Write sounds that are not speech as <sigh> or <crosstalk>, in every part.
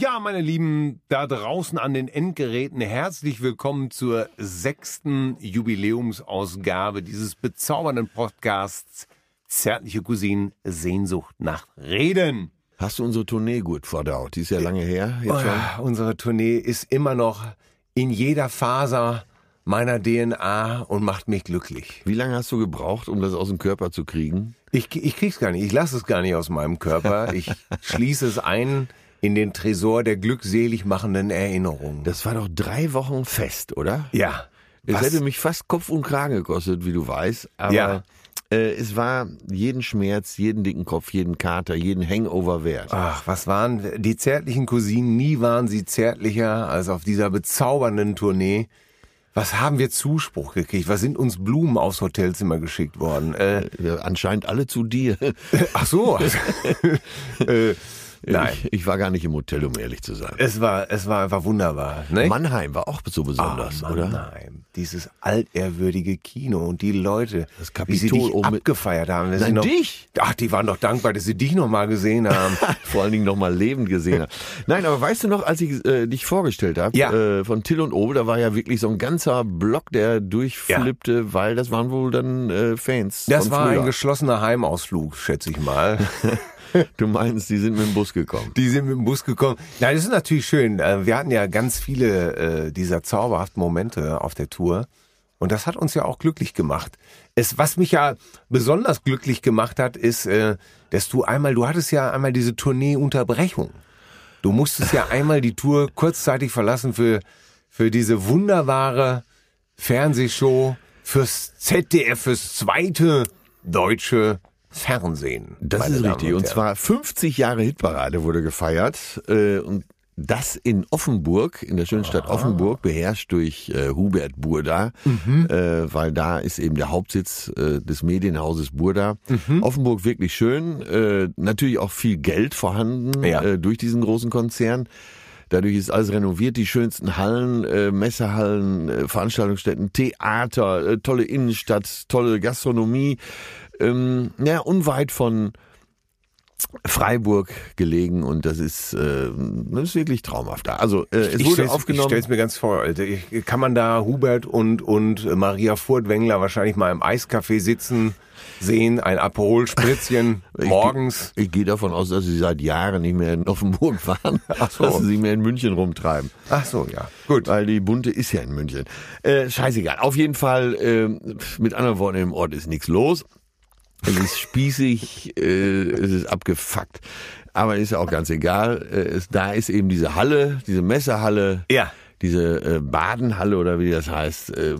Ja, meine Lieben, da draußen an den Endgeräten, herzlich willkommen zur sechsten Jubiläumsausgabe dieses bezaubernden Podcasts Zärtliche Cousinen, Sehnsucht nach Reden. Hast du unsere Tournee gut verdaut? Die ist ja lange her. Jetzt Oh unsere Tournee ist immer noch in jeder Faser meiner DNA und macht mich glücklich. Wie lange hast du gebraucht, um das aus dem Körper zu kriegen? Ich, ich krieg's gar nicht. Ich lasse es gar nicht aus meinem Körper. Ich <laughs> schließe es ein in den Tresor der glückselig machenden Erinnerungen. Das war doch drei Wochen fest, oder? ja. Es hätte mich fast Kopf und Kragen gekostet, wie du weißt. Aber Ja. äh, es war jeden Schmerz, jeden dicken Kopf, jeden Kater, jeden Hangover wert. Ach, was waren die zärtlichen Cousinen? Nie waren sie zärtlicher als auf dieser bezaubernden Tournee. Was haben wir Zuspruch gekriegt? Was sind uns Blumen aufs Hotelzimmer geschickt worden? Äh, Äh, Anscheinend alle zu dir. ach so. <laughs> äh, nein. Ich, ich war gar nicht im Hotel, um ehrlich zu sein. Es war, es war einfach wunderbar. Ne? Mannheim war auch so besonders, Ah, oder? Mannheim, dieses altehrwürdige Kino und die Leute, Das wie sie Kapitol dich mit- abgefeiert haben. Nein, noch, dich? Ach, die waren doch dankbar, dass sie dich noch mal gesehen haben. <laughs> Vor allen Dingen noch mal lebend gesehen habe. Nein, aber weißt du noch, als ich äh, dich vorgestellt habe, Ja. äh, von Till und Obe, da war ja wirklich so ein ganzer Block, der durchflippte, weil das waren wohl dann äh, Fans. Das war früher. ein geschlossener Heimausflug, schätze ich mal. <laughs> Du meinst, die sind mit dem Bus gekommen. Die sind mit dem Bus gekommen. Nein, das ist natürlich schön. Äh, Wir hatten ja ganz viele äh, dieser zauberhaften Momente auf der Tour. Und das hat uns ja auch glücklich gemacht. Es, was mich ja besonders glücklich gemacht hat, ist, äh, dass du einmal, du hattest ja einmal diese Tourneeunterbrechung. Du musstest ja <laughs> einmal die Tour kurzzeitig verlassen für, für diese wunderbare Fernsehshow fürs ZDF, fürs zweite deutsche Fernsehen. Das ist Damen richtig. Und Herren. zwar 50 Jahre Hitparade wurde gefeiert. Äh, und das in Offenburg, in der schönen Stadt Offenburg, beherrscht durch äh, Hubert Burda, Mhm. äh, weil da ist eben der Hauptsitz äh, des Medienhauses Burda. Mhm. Offenburg wirklich schön, äh, natürlich auch viel Geld vorhanden Ja. äh, durch diesen großen Konzern. Dadurch ist alles renoviert, die schönsten Hallen, äh, Messehallen, äh, Veranstaltungsstätten, Theater, äh, tolle Innenstadt, tolle Gastronomie. Ähm, ja, unweit von Freiburg gelegen und das ist, äh, das ist wirklich traumhaft da. Also äh, es ich wurde stell's, Ich aufgenommen. stell's mir ganz vor, Alter. Ich, kann man da Hubert und, und Maria Furtwängler wahrscheinlich mal im Eiscafé sitzen sehen, ein Aperol-Spritzchen <laughs> Ich- morgens? Ich gehe davon aus, dass sie seit Jahren nicht mehr in Offenburg waren, <laughs> Ach so. dass sie sich mehr in München rumtreiben. Ach so, ja. Gut. Weil die Bunte ist ja in München. Äh, scheißegal. Auf jeden Fall, äh, mit anderen Worten, im Ort ist nichts los. Es ist spießig, äh, es ist abgefuckt. Aber ist ja auch ganz egal. Äh, es, da ist eben diese Halle, diese Messehalle. Ja. Diese äh, Badenhalle oder wie das heißt. Äh,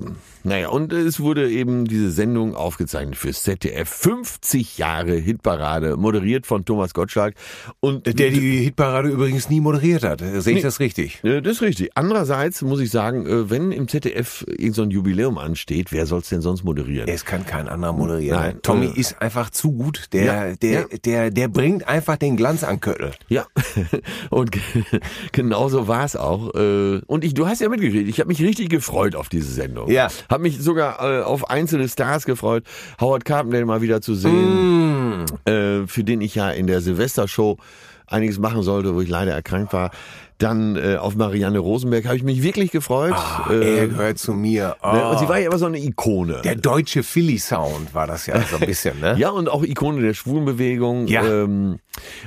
Naja, und es wurde eben diese Sendung aufgezeichnet fürs ZDF. 50 Jahre Hitparade, moderiert von Thomas Gottschalk. Und Der die Hitparade übrigens nie moderiert hat. Sehe ich Nee. das richtig? Das ist richtig. Andererseits muss ich sagen, äh, wenn im ZDF irgend so ein Jubiläum ansteht, wer soll's denn sonst moderieren? Es kann kein anderer moderieren. Nein. Tommy Äh. ist einfach zu gut. Der, Ja, der, ja. der, der bringt einfach den Glanz an Köttel. Ja, <laughs> und ge- <laughs> genauso war es auch. Äh, Und ich, du hast ja mitgekriegt, ich habe mich richtig gefreut auf diese Sendung. Ja. Habe mich sogar äh, auf einzelne Stars gefreut. Howard Carpendale mal wieder zu sehen, äh, für den ich ja in der Silvestershow einiges machen sollte, wo ich leider erkrankt war. Dann äh, auf Marianne Rosenberg habe ich mich wirklich gefreut. äh, er gehört zu mir. Oh. ne, und sie war ja immer so eine Ikone. der deutsche Philly-Sound war das ja so ein bisschen, ne? <laughs> Ja, und auch Ikone der Schwulenbewegung. Ja. Ähm,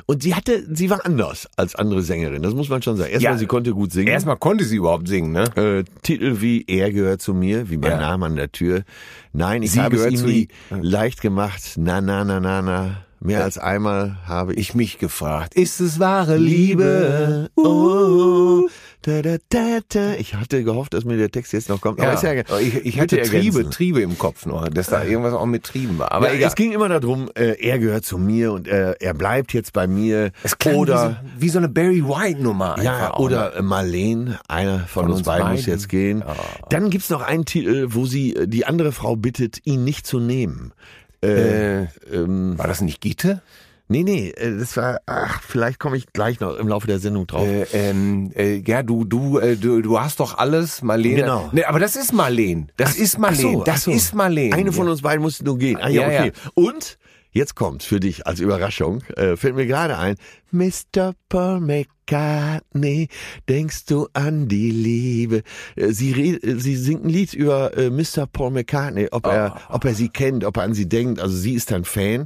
und sie hatte, sie war anders als andere Sängerin. Das muss man schon sagen. Erstmal, Ja. sie konnte gut singen. Erstmal konnte sie überhaupt singen, ne? äh, Titel wie Er gehört zu mir, wie mein Ja. Name an der Tür. Nein, ich Sie habe es gehört ihm zu nie leicht gemacht. Na, na, na, na, na. Mehr als einmal habe ich Ich mich gefragt, ist es wahre Liebe? Oh, da, da, da, da. Ich hatte gehofft, dass mir der Text jetzt noch kommt. Aber ist ja, ich, ich hatte Triebe, ergänzen. Triebe im Kopf nur, dass da irgendwas auch mit Trieben war. Aber ja, egal. es ging immer darum, äh, er gehört zu mir und äh, er bleibt jetzt bei mir. Es klang oder wie so, wie so eine Barry White Nummer. Ja, ne? oder äh, Marlene, einer von, uns, uns beiden, muss jetzt gehen. Dann gibt's noch einen Titel, wo sie äh, die andere Frau bittet, ihn nicht zu nehmen. Äh, Äh, ähm, war das nicht Gitte? nee, nee, äh, das war, ach, vielleicht komme ich gleich noch im Laufe der Sendung drauf. Äh, ähm, äh, ja, du, du, äh, du, du hast doch alles, Marlene. Genau. Nee, aber das ist Marlene. Das ist Marlene. Ach so, das ach so. ist Marlene. Eine von uns beiden musste nur gehen. Ah, ja, Ja, okay. Und jetzt kommt für dich als Überraschung, äh, fällt mir gerade ein, Mr. Paul McCartney, denkst du an die Liebe? Äh, Sie, red, äh, sie singt ein Lied über äh, Mr. Paul McCartney, ob er, ob er sie kennt, ob er an sie denkt. Also sie ist ein Fan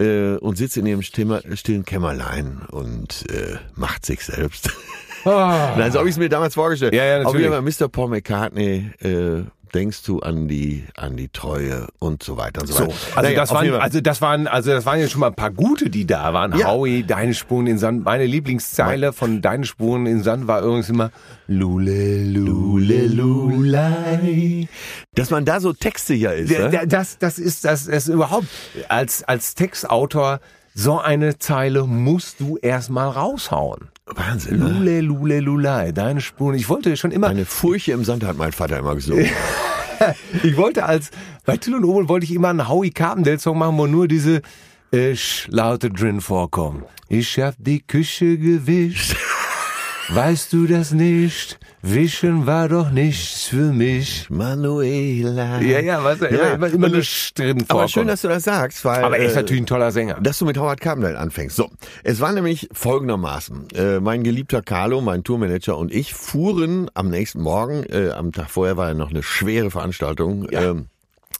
äh, und sitzt in ihrem Stimmer, stillen Kämmerlein und äh, macht sich selbst. <laughs> Nein, so habe ich es mir damals vorgestellt. Ah. Ja, ja, Auf jeden natürlich. Fall Mr. Paul McCartney, äh, denkst du an die, an die Treue und so weiter und so, So, weiter. also Naja, das waren, also das waren, also das waren ja schon mal ein paar gute, die da waren. Ja. Howie, deine Spuren in Sand. Meine Lieblingszeile von deine Spuren in Sand war übrigens immer Lule, Lule, Lulei. dass man da so Texte ja ist. Der- ne? der- Das, das ist, das ist überhaupt, als, als Textautor, so eine Zeile musst du erstmal raushauen. Wahnsinn. Ne? Lule, Lule, Lulei, deine Spuren. Ich wollte schon immer, Eine Furche im Sand hat mein Vater immer gesungen. <laughs> ich wollte als, bei Till und Obel wollte ich immer einen Howie Carpendale Song machen, wo nur diese äh, Laute drin vorkommen. Ich hab die Küche gewischt. <laughs> Weißt du das nicht? Wischen war doch nichts für mich. Manuela. Ja, ja, weißt du, immer, immer, immer Sch drin vorkommt. Aber schön, dass du das sagst, weil. Aber er ist äh, natürlich ein toller Sänger. dass du mit Howard Carpendale anfängst. So, es war nämlich folgendermaßen. Äh, mein geliebter Carlo, mein Tourmanager und ich fuhren am nächsten Morgen, äh, am Tag vorher war ja noch eine schwere Veranstaltung, ähm,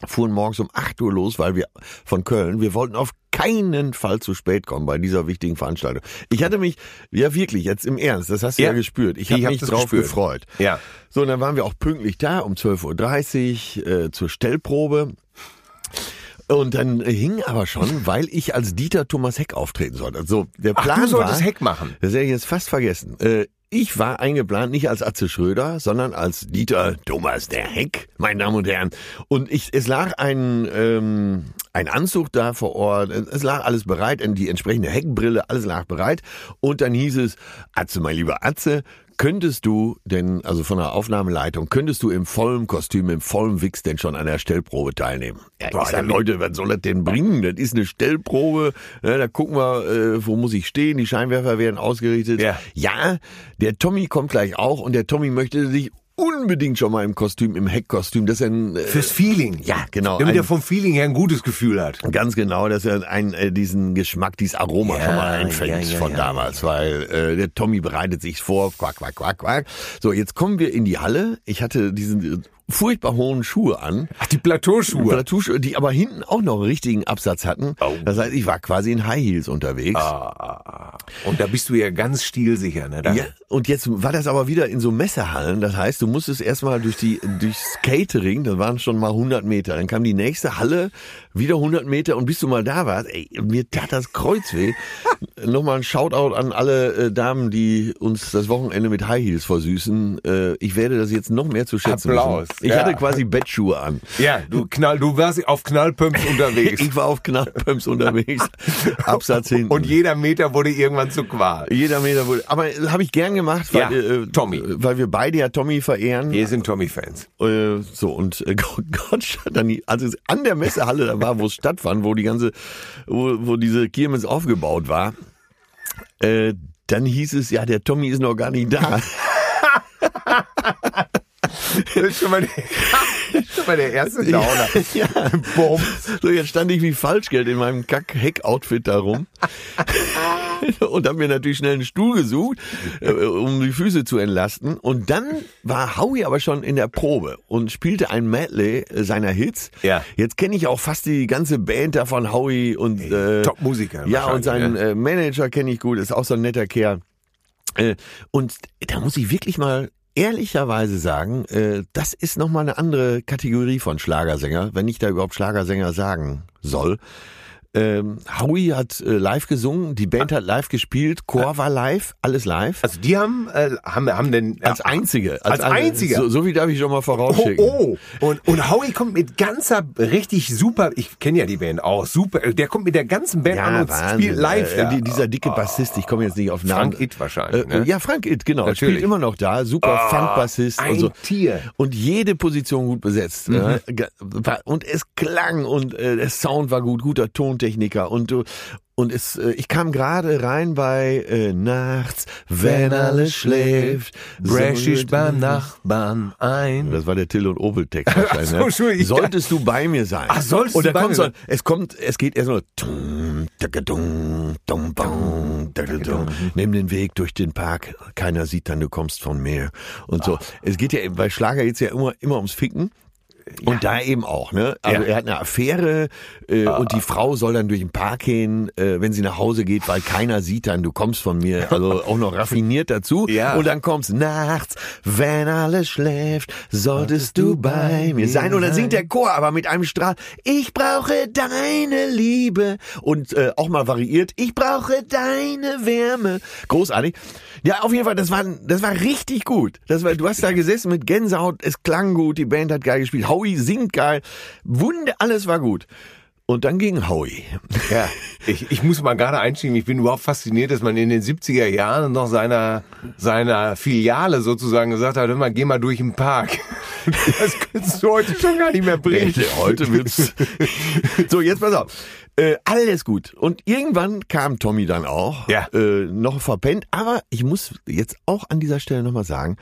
fuhren morgens um 8 Uhr los, weil wir von Köln, wir wollten auf keinen Fall zu spät kommen bei dieser wichtigen Veranstaltung. Ich hatte mich, ja wirklich, jetzt im Ernst, das hast du ja, Ja. gespürt. Ich Ich habe hab mich drauf gespürt. gefreut. Ja. So, und dann waren wir auch pünktlich da um 12.30 Uhr äh, zur Stellprobe. Und dann hing aber schon, weil ich als Dieter Thomas Heck auftreten sollte. Also der Ach, Plan du solltest war, Heck machen. Das hätte ich jetzt fast vergessen. Äh, ich war eingeplant nicht als Atze Schröder, sondern als Dieter Thomas der Heck, meine Damen und Herren. Und ich, es lag ein, ähm, ein Anzug da vor Ort, es lag alles bereit, die entsprechende Heckbrille, alles lag bereit. Und dann hieß es, Atze, mein lieber Atze, könntest du denn, also von der Aufnahmeleitung, könntest du im vollen Kostüm, im vollen Wix denn schon an der Stellprobe teilnehmen? Ja, Boah, damit- Leute, was soll das denn bringen? Das ist eine Stellprobe, ja, da gucken wir, äh, wo muss ich stehen, die Scheinwerfer werden ausgerichtet. Ja. ja, der Tommy kommt gleich auch und der Tommy möchte sich unbedingt schon mal im Kostüm, im Heckkostüm, dass er ein, äh, Fürs Feeling. ja, genau, Damit ein- er vom Feeling her ein gutes Gefühl hat. Ganz genau, dass er ein, äh, diesen Geschmack, dieses Aroma Ja, schon mal einfängt ja, ja, von damals, weil äh, der Tommy bereitet sich vor, quack, quack, quack, quack. So, jetzt kommen wir in die Halle. Ich hatte diesen furchtbar hohen Schuhe an. Ach, die Plateauschuhe. Plateauschuhe, die aber hinten auch noch einen richtigen Absatz hatten. Oh. Das heißt, ich war quasi in High Heels unterwegs. Ah, Und da bist du ja ganz stilsicher, ne? Da, Ja, und jetzt war das aber wieder in so Messehallen. Das heißt, du musstest erstmal durch die, durchs Catering, das waren schon mal 100 Meter. Dann kam die nächste Halle, wieder 100 Meter und bis du mal da warst, ey, mir tat das Kreuz weh. <laughs> Nochmal ein Shoutout an alle äh, Damen, die uns das Wochenende mit High Heels versüßen. Äh, ich werde das jetzt noch mehr zu schätzen Applaus. wissen. Ich Ja. hatte quasi Bettschuhe an. Ja, du knall, du warst auf Knallpumps unterwegs. <laughs> Ich war auf Knallpumps unterwegs. Absatz hinten. Und jeder Meter wurde irgendwann zu Qual. jeder Meter wurde. Aber habe ich gern gemacht, weil, Ja, äh, Tommy. weil wir beide ja Tommy verehren. Wir sind Tommy-Fans. Äh, so und äh, <laughs> Gott, Gott dann die, als es an der Messehalle da war, wo es stattfand, wo die ganze, wo, wo diese Kirmes aufgebaut war, äh, dann hieß es ja, der Tommy ist noch gar nicht da. <laughs> <laughs> Das ist schon mal der, <laughs> schon mal der erste Downer. ja. Boom. So, jetzt stand ich wie Falschgeld in meinem Kack-Heck-Outfit da rum. <laughs> und habe mir natürlich schnell einen Stuhl gesucht, äh, um die Füße zu entlasten. Und dann war Howie aber schon in der Probe und spielte ein Medley seiner Hits. Ja. Jetzt kenne ich auch fast die ganze Band da von Howie und äh, Top-Musiker Ja, und seinen ne? äh, Manager kenne ich gut, ist auch so ein netter Kerl. Äh, und da muss ich wirklich mal ehrlicherweise sagen, äh, das ist nochmal eine andere Kategorie von Schlagersänger, wenn ich da überhaupt Schlagersänger sagen soll. Ähm, Howie hat äh, live gesungen, die Band hat live gespielt, Chor war live, alles live. Also die haben, äh, haben, haben denn... Als einzige. Als einziger? So, so wie darf ich schon mal Oh, vorausschicken. oh. Und, und Howie kommt mit ganzer, richtig super, ich kenne ja die Band auch, super, der kommt mit der ganzen Band an und spielt live Äh, die, dieser dicke Bassist, ich komme jetzt nicht auf Namen. Frank It wahrscheinlich, Äh, ne? Ja, Frank It, genau. Natürlich. Spielt immer noch da. Super Ah, Funk-Bassist ein und so. Tier. Und jede Position gut besetzt. Mhm. ja. Und es klang und äh, der Sound war gut, guter Tontechniker und du und es, äh, ich kam gerade rein bei äh, nachts, wenn alles schläft, Bresch ich so- beim Nachbarn ein. das war der Till und Opel Text <laughs> wahrscheinlich. so, ne? Solltest du bei mir sein? Ach, solltest Und du bei kommt mir so, sein? es kommt, es geht erst so, tacadum. nimm den Weg durch den Park, keiner sieht dann, du kommst von mir und so. Es geht ja bei Schlager jetzt ja immer, immer ums Ficken. Und da eben auch, ne? Also Ja. er hat eine Affäre äh, und die Frau soll dann durch den Park gehen, äh, wenn sie nach Hause geht, weil keiner sieht dann, du kommst von mir. Also <laughs> auch noch raffiniert dazu. Ja. Und dann kommt's nachts, wenn alles schläft, solltest du bei mir sein. Und dann singt der Chor aber mit einem Strahl, ich brauche deine Liebe. Und äh, auch mal variiert, ich brauche deine Wärme. Großartig. Ja, auf jeden Fall, das war, das war richtig gut. Das war, du hast da gesessen mit Gänsehaut, es klang gut, die Band hat geil gespielt, Howie singt geil, Wunder, alles war gut. Und dann ging Howie. <laughs> Ja, ich, ich muss mal gerade einschieben, ich bin überhaupt fasziniert, dass man in den 70er Jahren noch seiner, seiner Filiale sozusagen gesagt hat, hör mal, geh mal durch den Park. <laughs> Das könntest du heute schon gar nicht mehr bringen. Heute wird's. <laughs> so, jetzt pass auf. Äh, alles gut. Und irgendwann kam Tommy dann auch. Ja. Äh, noch verpennt. Aber ich muss jetzt auch an dieser Stelle nochmal sagen,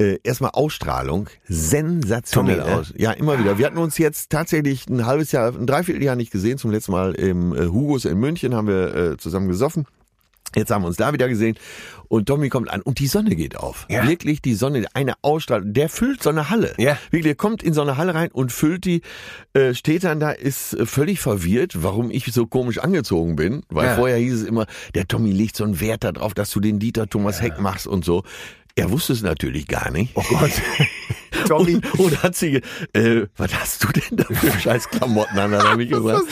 äh, erstmal Ausstrahlung, sensationell Tommy, ne? aus. Ja, immer wieder. Wir hatten uns jetzt tatsächlich ein halbes Jahr, ein Dreivierteljahr nicht gesehen. Zum letzten Mal im äh, Hugos in München haben wir äh, zusammen gesoffen. Jetzt haben wir uns da wieder gesehen und Tommy kommt an und die Sonne geht auf. Ja. Wirklich die Sonne, eine Ausstrahlung. Der füllt so eine Halle. Ja. Wirklich, der kommt in so eine Halle rein und füllt die, äh, steht dann da, ist äh, völlig verwirrt, warum ich so komisch angezogen bin. Weil Ja. vorher hieß es immer, der Tommy legt so einen Wert darauf, dass du den Dieter Thomas Heck machst und so. Er wusste es natürlich gar nicht. Oh Gott. <laughs> Tommy. Und, und hat sie, äh, was hast du denn da für scheiß Klamotten an? Dann hab ich gesagt,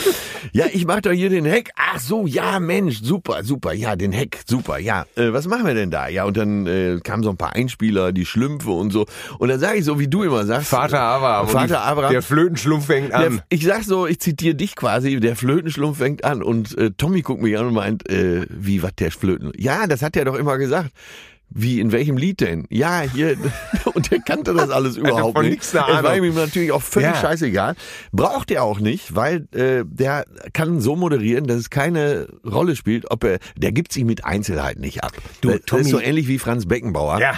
ja, ich mach doch hier den Heck. Ach so, ja, Mensch, super, super, ja, den Heck, super, ja. Äh, was machen wir denn da? Ja, und dann äh, kamen so ein paar Einspieler, die Schlümpfe und so. Und dann sage ich so, wie du immer sagst. Vater Abraham. Und Vater Abraham. Der Flötenschlumpf fängt Der, an. ich sag so, ich zitiere dich quasi, der Flötenschlumpf fängt an und äh, Tommy guckt mich an und meint, äh, wie, was der Flöten? Ja, das hat er doch immer gesagt. Wie, in welchem Lied denn? Ja, hier, <laughs> und der kannte das alles überhaupt von nicht. Es war ihm natürlich auch völlig Ja. scheißegal. Braucht er auch nicht, weil äh, der kann so moderieren, dass es keine Rolle spielt, ob er, der gibt sich mit Einzelheiten nicht ab. Du, das Tommy- ist so ähnlich wie Franz Beckenbauer. Ja.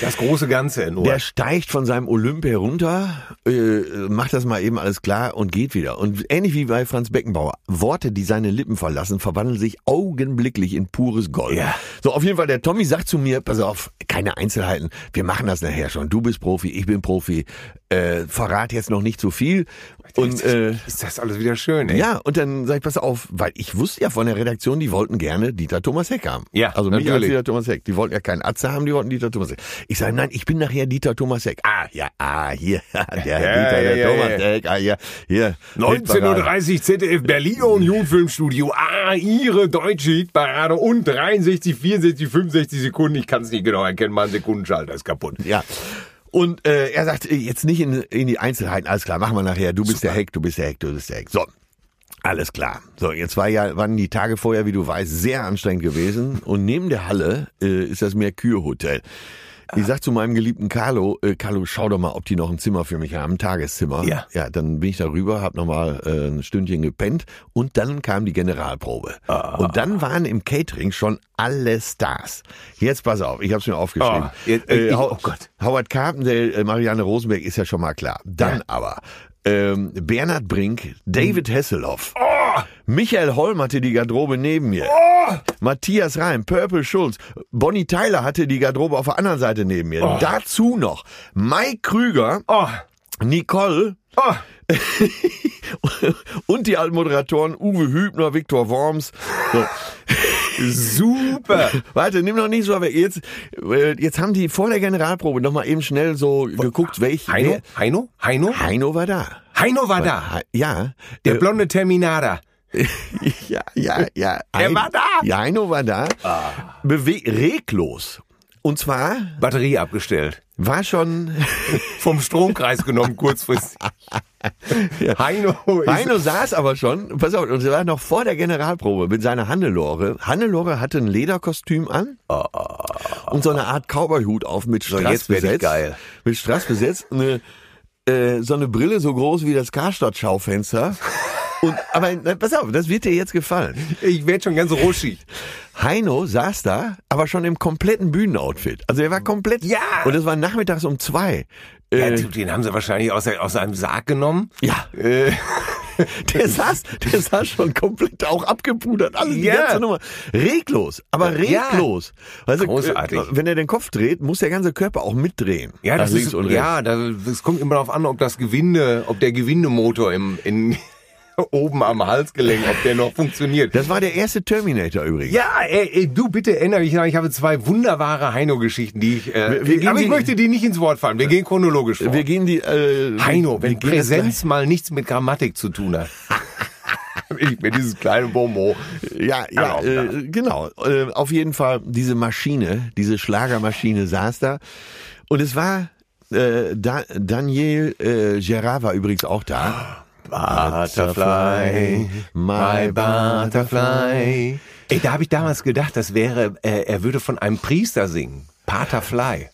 Das große Ganze nur. Der steigt von seinem Olymp herunter, äh, macht das mal eben alles klar und geht wieder. Und ähnlich wie bei Franz Beckenbauer, Worte, die seine Lippen verlassen, verwandeln sich augenblicklich in pures Gold. Ja. So, auf jeden Fall, der Tommy sagt zu mir, pass auf, keine Einzelheiten, wir machen das nachher schon. Du bist Profi, ich bin Profi, äh, verrat jetzt noch nicht so viel. Und äh, ist das alles wieder schön, ey. ja, und dann sag ich, pass auf, weil ich wusste ja von der Redaktion, die wollten gerne Dieter Thomas Heck haben. Ja, also mich als natürlich. Dieter Thomas Heck. Die wollten ja keinen Atze haben, die wollten Dieter Thomas Heck. Ich sage, nein, ich bin nachher Dieter Thomas Heck. Ah, ja, ah, hier, <laughs> der Dieter, der ja, Thomas ja. Heck, ah, ja, hier. Hitparade. 19.30 Uhr ZDF Berliner Union Filmstudio. Ah, ihre deutsche Hitparade und 63, 64, 65 Sekunden. Ich kann es nicht genau erkennen, mein Sekundenschalter ist kaputt. Ja. Und äh, er sagt, äh, jetzt nicht in, in die Einzelheiten, alles klar, machen wir nachher. Du bist der Heck, du bist der Heck, du bist der Heck. So. Alles klar. So, jetzt war ja, waren die Tage vorher, wie du weißt, sehr anstrengend gewesen. Und neben der Halle äh, ist das Mercure Hotel. Ich sag zu meinem geliebten Carlo, äh, Carlo, schau doch mal, ob die noch ein Zimmer für mich haben, ein Tageszimmer. Ja. Ja, dann bin ich da rüber, hab noch mal äh, ein Stündchen gepennt und dann kam die Generalprobe. Und dann waren im Catering schon alle Stars. Jetzt pass auf, ich hab's mir aufgeschrieben. Oh, jetzt- äh, ich- Hau- oh Gott. Howard Carpendale, äh, Marianne Rosenberg ist ja schon mal klar. Dann Ja. aber ähm, Bernhard Brink, David Hasselhoff, Oh! Michael Holm hatte die Garderobe neben mir. Matthias Reim, Purple Schulz, Bonnie Tyler hatte die Garderobe auf der anderen Seite neben mir. Dazu noch Mike Krüger, Oh, Nicole oh. <laughs> und die alten Moderatoren Uwe Hübner, Viktor Worms. So. <laughs> Super. <laughs> Warte, nimm noch nicht so, aber jetzt, äh, jetzt haben die vor der Generalprobe noch mal eben schnell so geguckt, welch Heino? wer- Heino? Heino? Heino war da. Heino war da. Ja. Der Äh, blonde Terminator. <laughs> Ja, ja, ja. <laughs> Er Hein- war da. Ah. Ja, Heino war da. Bewe reglos. Und zwar Batterie abgestellt. War schon <laughs> Vom Stromkreis genommen, kurzfristig. <laughs> Heino ist Heino saß aber schon, pass auf, und er war noch vor der Generalprobe mit seiner Hannelore. Hannelore hatte ein Lederkostüm an und so eine Art Cowboyhut auf mit Strass besetzt. geil. Mit Strass besetzt, eine, äh, so eine Brille so groß wie das Karstadt-Schaufenster. <laughs> Und, aber na, pass auf, das wird dir jetzt gefallen. Ich werd schon ganz ruschig. Heino saß da, aber schon im kompletten Bühnenoutfit. Also er war komplett. Ja. Und es war nachmittags um zwei. Ja, Äh, den haben sie wahrscheinlich aus, aus seinem Sarg genommen. ja. Äh, <laughs> Der saß, der saß schon komplett auch abgepudert. Alles die Ja. ganze Nummer. Reglos, aber Ja. reglos. Weißt du, Großartig. äh, Wenn er den Kopf dreht, muss der ganze Körper auch mitdrehen. ja, das ist, ja, das, das kommt immer darauf an, ob das Gewinde, ob der Gewindemotor im, in, <laughs> oben am Halsgelenk, ob der noch funktioniert. Das war der erste Terminator übrigens. Ja, ey, ey, du bitte erinnere mich ich habe zwei wunderbare Heino-Geschichten, die ich, äh, Wir- wir gehen aber ich möchte die nicht ins Wort fallen. Wir gehen chronologisch vor. Wir gehen die. Äh, Heino, wenn Präsenz mal nichts mit Grammatik zu tun hat. <laughs> ich bin dieses kleine Bonbon. Das, ja, ja, äh, genau. Äh, auf jeden Fall diese Maschine, diese Schlagermaschine saß da und es war. Äh, da, Daniel äh, Gerard war übrigens auch da. Butterfly, my butterfly. Ey, da habe ich damals gedacht, das wäre, äh, er würde von einem Priester singen. Paterfly.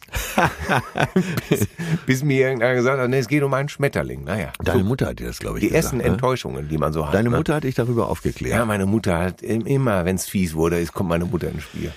bis, <laughs> bis mir irgendeiner gesagt hat, nee, es geht um einen Schmetterling. Naja, Deine Mutter hat dir das, glaube ich, die gesagt. ersten ne? Enttäuschungen, die man so hat. Deine ne? Mutter hat dich darüber aufgeklärt. Ja, meine Mutter hat im- immer, wenn es fies wurde, ist, kommt meine Mutter ins Spiel.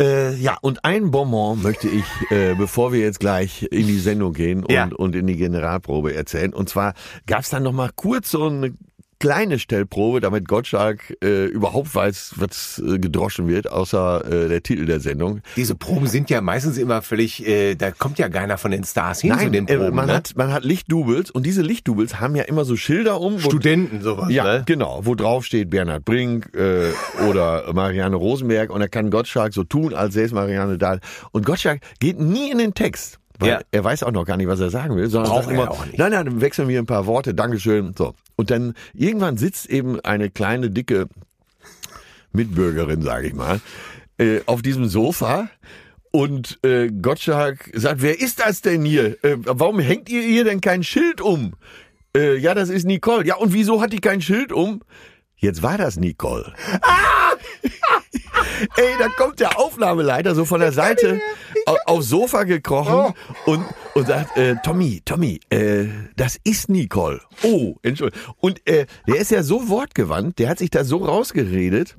Äh, ja, und ein Bonbon möchte ich, äh, bevor wir jetzt gleich in die Sendung gehen und, Ja. und in die Generalprobe erzählen. Und zwar gab's dann noch mal kurz so eine kleine Stellprobe, damit Gottschalk äh, überhaupt weiß, was äh, gedroschen wird, außer äh, der Titel der Sendung. Diese Proben sind ja meistens immer völlig, äh, da kommt ja keiner von den Stars hin zu den äh, Proben. man, ne? hat, man hat Lichtdoubles und diese Lichtdoubles haben ja immer so Schilder um. wo- Studenten sowas, Ja, ne? genau, wo drauf steht Bernhard Brink äh, oder <laughs> Marianne Rosenberg und da kann Gottschalk so tun, als säße Marianne da. Und Gottschalk geht nie in den Text. Weil Ja. er weiß auch noch gar nicht, was er sagen will, sondern Braucht sagt er immer, auch nicht. nein, nein, dann wechseln wir ein paar Worte, Dankeschön, so. Und dann irgendwann sitzt eben eine kleine, dicke Mitbürgerin, sage ich mal, äh, auf diesem Sofa und äh, Gottschalk sagt, wer ist das denn hier? Äh, warum hängt ihr ihr denn kein Schild um? Äh, ja, das ist Nicole. Ja, und wieso hat die kein Schild um? Jetzt war das Nicole. <laughs> Ey, da kommt der Aufnahmeleiter so von der Seite au- aufs Sofa gekrochen und, und sagt, äh, Tommy, Tommy, äh, das ist Nicole. Oh, Entschuldigung. Und äh, der ist ja so wortgewandt, der hat sich da so rausgeredet,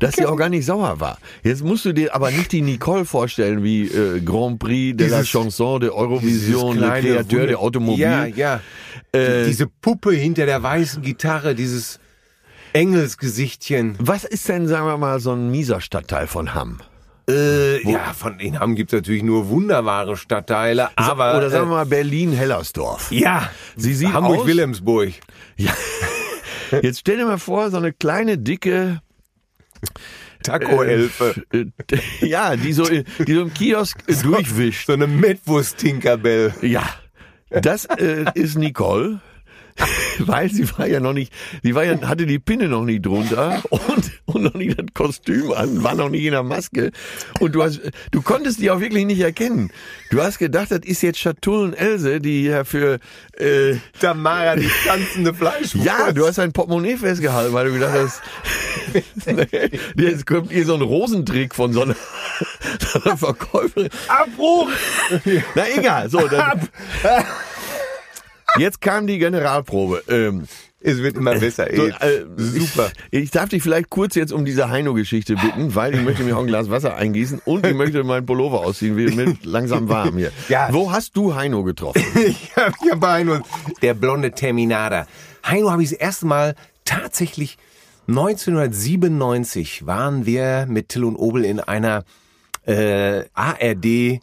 dass sie auch gar nicht sauer war. Jetzt musst du dir aber nicht die Nicole vorstellen wie äh, Grand Prix de la Dieses- Chanson de Eurovision, le Créateur de Automobil. Ja, ja. Äh, Diese Puppe hinter der weißen Gitarre, dieses Engelsgesichtchen. Was ist denn, sagen wir mal, so ein mieser Stadtteil von Hamm? Äh, ja, von in Hamm gibt's natürlich nur wunderbare Stadtteile, aber Oder sagen wir äh, mal Berlin-Hellersdorf. ja, Sie sieht Hamburg-Wilhelmsburg. Ja. <laughs> Jetzt stell dir mal vor, so eine kleine, dicke, Taco-Elfe. äh, ja, die so, die so im Kiosk äh, <laughs> durchwischt. So eine Metwurst-Tinkerbell. Ja, das äh, ist Nicole. <laughs> weil sie war ja noch nicht, sie war ja, hatte die Pinne noch nicht drunter und, und noch nicht das Kostüm an, war noch nicht in der Maske. Und du hast, du konntest die auch wirklich nicht erkennen. Du hast gedacht, das ist jetzt Schatullen Else, die ja für, äh, Tamara, die tanzende Fleischwurst. ja, du hast ein Portemonnaie festgehalten, weil du gedacht hast, <laughs> jetzt kommt hier so ein Rosentrick von so einer, <laughs> so einer Verkäuferin. Abbruch! Na egal, so, dann, jetzt kam die Generalprobe. Ähm, Es wird immer besser. so, äh, Super. Ich, ich darf dich vielleicht kurz jetzt um diese Heino-Geschichte bitten, weil ich möchte mir auch ein Glas Wasser eingießen und ich möchte meinen Pullover ausziehen, wie mit langsam warm hier. Ja. Wo hast du Heino getroffen? <laughs> Ich hab hier bei Heino, der blonde Terminator. Heino habe ich das erste Mal tatsächlich 1997 waren wir mit Till und Obel in einer äh, ARD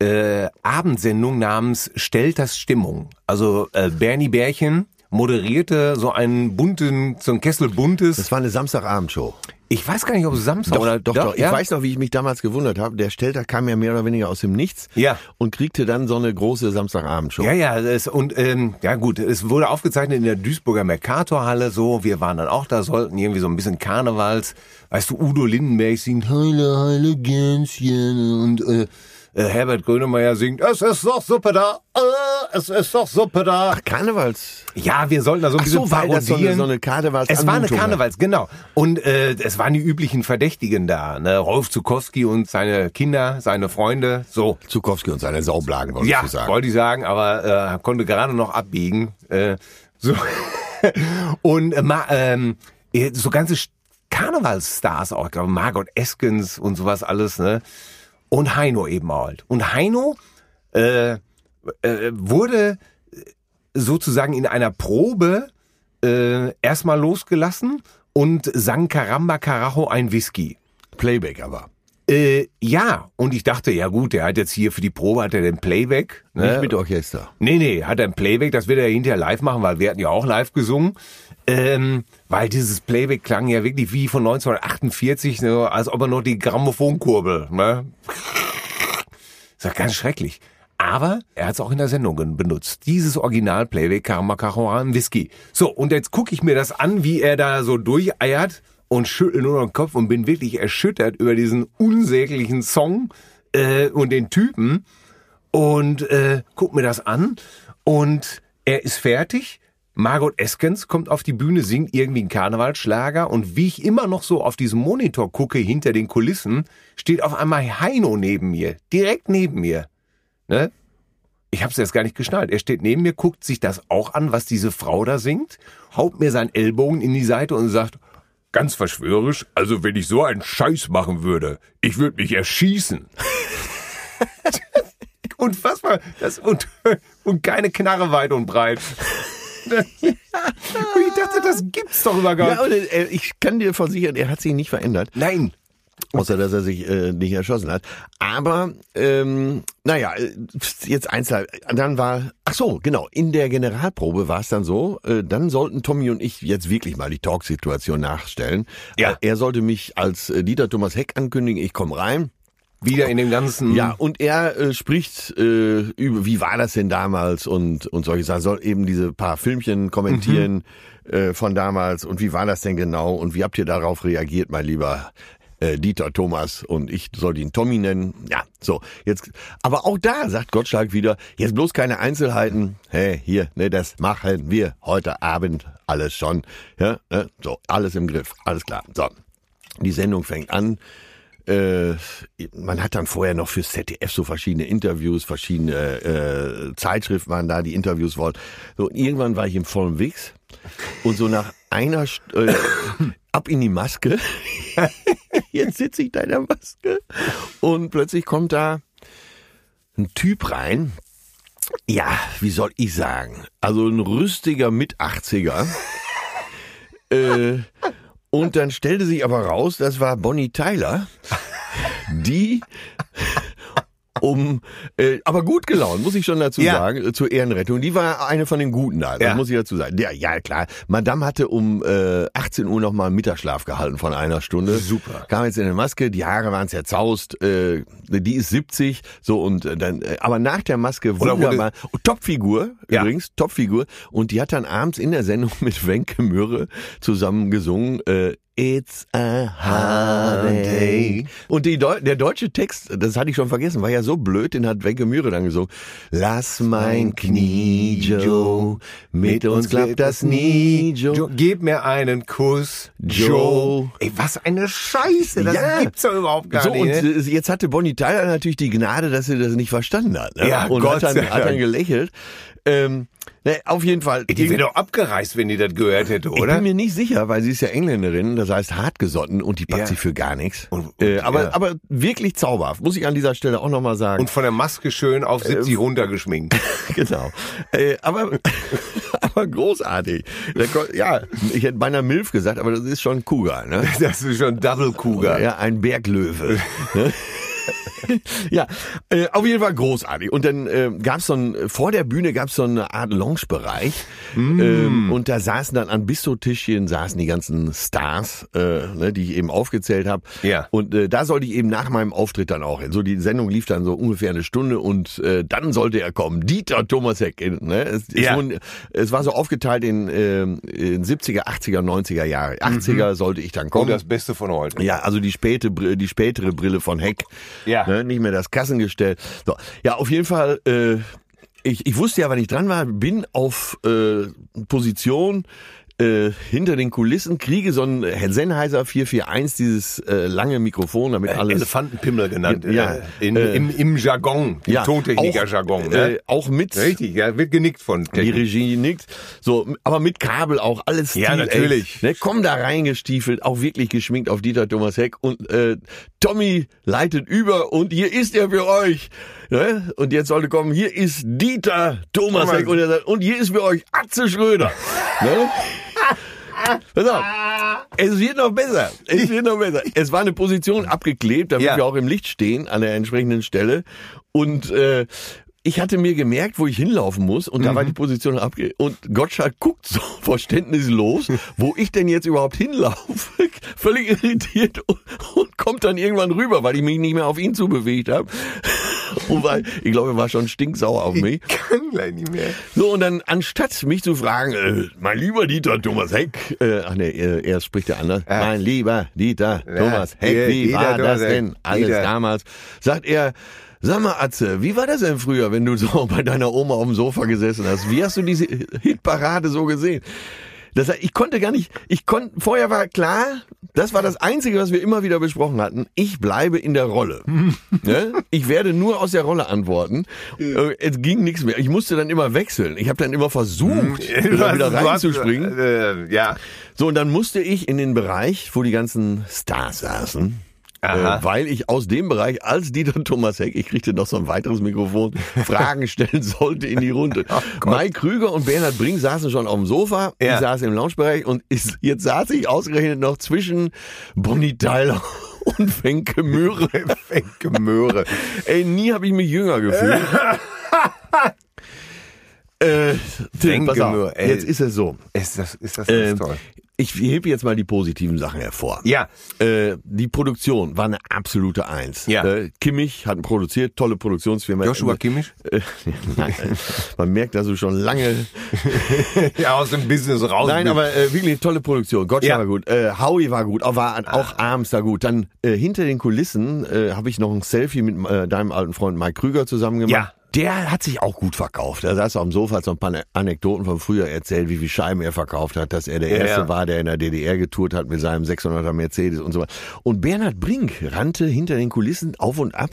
äh, Abendsendung namens Stellt das Stimmung. Also äh, Bernie Bärchen moderierte so einen bunten, so ein Kessel buntes. Das war eine Samstagabendshow. Ich weiß gar nicht, ob es Samstag Doch, oder doch, doch. Ich ja? weiß noch, wie ich mich damals gewundert habe. Der Stelter kam ja mehr oder weniger aus dem Nichts Ja. und kriegte dann so eine große Samstagabendshow. Ja, ja, es, und ähm, ja gut, es wurde aufgezeichnet in der Duisburger Mercatorhalle so, wir waren dann auch da, sollten irgendwie so ein bisschen Karnevals, weißt du, Udo Lindenberg singt Heile, heile Gänschen und äh, äh, Herbert Grönemeyer singt Es ist doch Suppe da, äh, es ist doch Suppe da. Ach, Karnevals. Ja, wir sollten da so ein Ach bisschen so, weil das so eine, so eine Karnevals es war eine Karnevals, genau. Und äh, es waren die üblichen Verdächtigen da, ne? Rolf Zukowski und seine Kinder, seine Freunde, so. Zukowski und seine Saublagen, wollte Ja, ich sagen. wollte ich sagen, aber äh, konnte gerade noch abbiegen. Äh, so. <laughs> Und äh, ma, ähm, äh, so ganze Karnevalsstars auch, ich glaube Margot Eskens und sowas alles, ne? Und Heino eben halt. Und Heino äh, äh, wurde sozusagen in einer Probe äh, erstmal losgelassen und sang Caramba Carajo ein Whisky. Playback aber. Äh, ja, und ich dachte, ja gut, der hat jetzt hier für die Probe, hat er den Playback. Ne? Nicht mit Orchester. Nee, nee, hat er ein Playback, das wird er hinterher live machen, weil wir hatten ja auch live gesungen. Ähm, weil dieses Playback klang ja wirklich wie von 1948, ne, als ob er noch die Grammophonkurbel, ne? Ist ja ganz schrecklich. Aber er hat es auch in der Sendung benutzt. Dieses Original-Playback Karma im Whisky. So, und jetzt gucke ich mir das an, wie er da so durcheiert und schüttel nur noch den Kopf und bin wirklich erschüttert über diesen unsäglichen Song äh, und den Typen und äh, guck mir das an und er ist fertig. Margot Eskens kommt auf die Bühne, singt irgendwie einen Karnevalsschlager und wie ich immer noch so auf diesem Monitor gucke hinter den Kulissen, steht auf einmal Heino neben mir, direkt neben mir. Ne? Ich hab's jetzt gar nicht geschnallt. Er steht neben mir, guckt sich das auch an, was diese Frau da singt, haut mir seinen Ellbogen in die Seite und sagt, ganz verschwörerisch, also wenn ich so einen Scheiß machen würde, ich würde mich erschießen. <laughs> Unfassbar. Das, und, und keine Knarre weit und breit. Das, <laughs> ich dachte, das gibt's doch über gar Ja, äh, ich kann dir versichern, er hat sich nicht verändert. Nein. Außer, dass er sich äh, nicht erschossen hat. Aber, ähm, naja, äh, jetzt Einzel. Dann war, ach so, genau, in der Generalprobe war es dann so, äh, dann sollten Tommy und ich jetzt wirklich mal die Talksituation nachstellen. Ja. Äh, Er sollte mich als äh, Dieter Thomas Heck ankündigen, ich komme rein. Wieder in dem ganzen. Ja, und er äh, spricht äh, über, wie war das denn damals und, und solche Sachen, soll eben diese paar Filmchen kommentieren äh, von damals und wie war das denn genau und wie habt ihr darauf reagiert, mein lieber äh, Dieter Thomas und ich soll ihn Tommy nennen. Ja, so, jetzt, aber auch da sagt Gottschalk wieder, jetzt bloß keine Einzelheiten. Hey, hier, ne, das machen wir heute Abend alles schon. Ja, ne, so, alles im Griff, alles klar. So, die Sendung fängt an äh, man hat dann vorher noch fürs ZDF so verschiedene Interviews, verschiedene äh, Zeitschriften waren da, die Interviews wollten. So, irgendwann war ich im vollen Wichs und so nach einer St äh, ab in die Maske. <laughs> Jetzt sitze ich da in der Maske und plötzlich kommt da ein Typ rein. Ja, wie soll ich sagen? Also ein rüstiger Mit-80er. <laughs> äh, und dann stellte sich aber raus, das war Bonnie Tyler, die um, äh, aber gut gelaunt, muss ich schon dazu Ja. sagen, äh, zur Ehrenrettung. Die war eine von den Guten da, das Ja. muss ich dazu sagen. Ja, ja, klar. Madame hatte um äh, 18 Uhr nochmal Mittagsschlaf gehalten von einer Stunde. Super. Kam jetzt in der Maske, die Haare waren zerzaust, äh, die ist 70, so und äh, dann, äh, aber nach der Maske wunderbar. Oh, Topfigur, Ja. übrigens, Topfigur. Und die hat dann abends in der Sendung <laughs> mit Wenke Mürre zusammen gesungen, äh, It's a hard day. Und Deu der deutsche Text, das hatte ich schon vergessen, war ja so blöd, den hat Wenke Mühre dann gesungen. Lass mein Knie, Joe, mit uns klappt das nie, Joe. Joe, gib mir einen Kuss, Joe. Joe. Ey, was eine Scheiße, das Ja. gibt's doch überhaupt gar So, nicht. und ne? jetzt hatte Bonnie Tyler natürlich die Gnade, dass sie das nicht verstanden hat. Ne? Ja, und Gott hat dann, hat dann gelächelt. Ähm, ne, auf jeden Fall. Die wäre doch abgereist, wenn die das gehört hätte, Ich oder? bin mir nicht sicher, weil sie ist ja Engländerin, das heißt hartgesotten und die packt Ja. sich für gar nichts. Und- und- äh, aber, ja. aber wirklich zauberhaft, muss ich an dieser Stelle auch nochmal sagen. Und von der Maske schön auf 70 runtergeschminkt. <laughs> genau. Äh, aber, <laughs> aber großartig. Ja, ich hätte beinahe Milf gesagt, aber das ist schon Cougar, ne? Das ist schon Double Cougar. Ja, ein Berglöwe. <laughs> <laughs> Ja, äh, auf jeden Fall großartig. Und dann äh, gab's so ein, vor der Bühne gab's so eine Art Lounge-Bereich. Ähm, und da saßen dann an Bistrotischchen saßen die ganzen Stars, äh, ne, die ich eben aufgezählt habe. Ja. Und äh, da sollte ich eben nach meinem Auftritt dann auch hin. So die Sendung lief dann so ungefähr eine Stunde und äh, dann sollte er kommen. Dieter Thomasek. Ne? Es, Ja. nun- es war so aufgeteilt in, ähm, in 70er, 80er, 90er Jahre. 80er sollte ich dann Und kommen. das Beste von heute. Ja, also die späte, die spätere Brille von Heck. Ja. Ne, nicht mehr das Kassengestell. So. Ja, auf jeden Fall, äh, ich, ich wusste ja, wann ich dran war, bin auf äh, Position äh, hinter den Kulissen, kriege so ein Sennheiser 441, dieses äh, lange Mikrofon, damit alles... Elefantenpimmel genannt. Ja. äh, in, Äh, im, Im Jargon, im ja, Tontechniker-Jargon. auch, Ne? äh, auch mit... Richtig, ja, wird genickt von Die Technik. Regie nickt. So, aber mit Kabel auch, alles Ja, Stil, natürlich. Ey, ne, komm da reingestiefelt, auch wirklich geschminkt auf Dieter Thomas Heck. Und äh, Tommy leitet über und hier ist er für euch. Ne? Und jetzt sollte kommen, hier ist Dieter Thomas Thomas. Heck und, sagt, und hier ist für euch Atze Schröder. ne? Pass auf. Es wird noch besser. Es wird noch besser. Es war eine Position abgeklebt, damit Ja. wir auch im Licht stehen an der entsprechenden Stelle. Und äh, ich hatte mir gemerkt, wo ich hinlaufen muss, und da war die Position abge... Und Gottschalk guckt so <laughs> verständnislos, wo ich denn jetzt überhaupt hinlaufe. <laughs> Völlig irritiert und, und kommt dann irgendwann rüber, weil ich mich nicht mehr auf ihn zubewegt habe. <laughs> Und weil, ich glaube, er war schon stinksauer auf mich. Kann gleich nicht mehr. So, und dann anstatt mich zu fragen, äh, mein lieber Dieter Thomas Heck, äh, ach nee, äh, er spricht ja anders, Ja. mein lieber Dieter Thomas Heck, Dieter wie war Thomas das Heck, denn alles Dieter. damals? Sagt er, sag mal Atze, wie war das denn früher, wenn du <laughs> so bei deiner Oma auf dem Sofa gesessen hast? Wie hast du diese Hitparade so gesehen? Das heißt, ich konnte gar nicht, ich konnte, vorher war klar, das war das Einzige, was wir immer wieder besprochen hatten. Ich bleibe in der Rolle. <laughs> ne? Ich werde nur aus der Rolle antworten. Äh, Es ging nichts mehr. Ich musste dann immer wechseln. Ich habe dann immer versucht, <laughs> Du wieder, wieder reinzuspringen. Äh, ja. So, und dann musste ich in den Bereich, wo die ganzen Stars saßen. Aha. Äh, weil ich aus dem Bereich als Dieter Thomas Heck, ich kriegte noch so ein weiteres Mikrofon, <laughs> Fragen stellen sollte in die Runde. Mike Krüger und Bernhard Brink saßen schon auf dem Sofa, Ja. ich saß im Loungebereich und ist, jetzt saß ich ausgerechnet noch zwischen Bonnie Tyler <laughs> und Wenke Möhre. <laughs> Wenke Möhre. Ey, nie habe ich mich jünger gefühlt. Äh, Tim, pass auf, Möhre, ey. jetzt ist es so. Ist das, ist das ganz toll. ich hebe jetzt mal die positiven Sachen hervor. Ja. Äh, die Produktion war eine absolute Eins. Ja. Äh, Kimmich hat produziert, tolle Produktionsfirma. Joshua Kimmich? Äh, <laughs> nein, man merkt, dass du schon lange. <laughs> Ja, aus dem Business raus. Nein, aber äh, wirklich tolle Produktion. Gottschalk Ja. war gut. Äh, Howie war gut. Auch, war auch abends da gut. Dann äh, hinter den Kulissen äh, habe ich noch ein Selfie mit äh, deinem alten Freund Mike Krüger zusammen gemacht. Ja. Der hat sich auch gut verkauft. Er saß auf dem Sofa, hat so ein paar Anekdoten von früher erzählt, wie viele Scheiben er verkauft hat, dass er der Ja, Erste ja. war, der in der DDR getourt hat mit seinem 600er Mercedes und so weiter. Und Bernhard Brink rannte hinter den Kulissen auf und ab,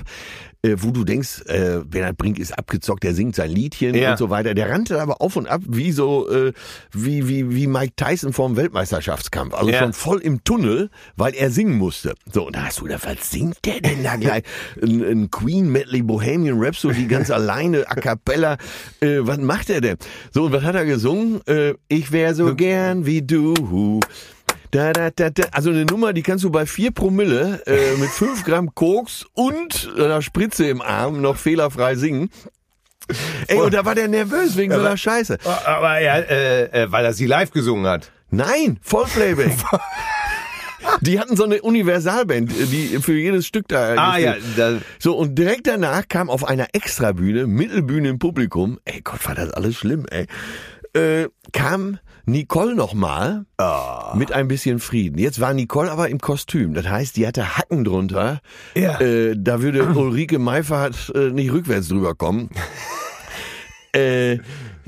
äh, wo du denkst, äh, Bernhard Brink ist abgezockt, der singt sein Liedchen Ja. und so weiter. Der rannte aber auf und ab wie so, äh, wie, wie, wie Mike Tyson vorm Weltmeisterschaftskampf. Also Ja. schon voll im Tunnel, weil er singen musste. So, und da hast du gedacht, was singt der denn da gleich? <laughs> Ein, ein Queen Medley Bohemian Rhapsody ganz <laughs> alleine, a cappella. Äh, was macht er denn? So, und was hat er gesungen? Äh, ich wär so gern wie du. Da, da, da, da. Also eine Nummer, die kannst du bei vier Promille äh, mit fünf Gramm Koks und einer Spritze im Arm noch fehlerfrei singen. Ey, und da war der nervös wegen so einer Scheiße. Aber er, äh, äh, weil er sie live gesungen hat. Nein, Vollplayback. <laughs> Die hatten so eine Universalband, die für jedes Stück da. Ah ja, gespielt. da, So, und direkt danach kam auf einer Extrabühne, Mittelbühne im Publikum, ey Gott, war das alles schlimm, ey, äh, kam Nicole nochmal Ah. mit ein bisschen Frieden. Jetzt war Nicole aber im Kostüm. Das heißt, die hatte Hacken drunter. Ja. Äh, da würde <clears throat> Ulrike Meifert äh, nicht rückwärts drüber kommen. <laughs> äh,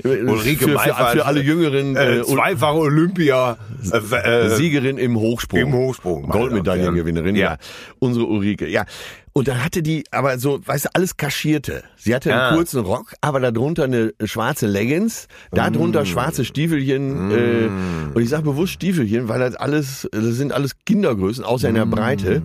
Ulrike für, für, Meifert, für alle Jüngeren äh, äh, zweifache Olympia äh, äh, Siegerin im Hochsprung. Im Hochsprung, Goldmedaillengewinnerin, ja. Herren. Unsere Ulrike, ja. Und dann hatte die, aber so, weißt du, alles kaschierte. Sie hatte einen Ah. kurzen Rock, aber darunter eine schwarze Leggings, darunter Mm. schwarze Stiefelchen. Äh, und ich sage bewusst Stiefelchen, weil das alles, das sind alles Kindergrößen, außer in der Mm. Breite.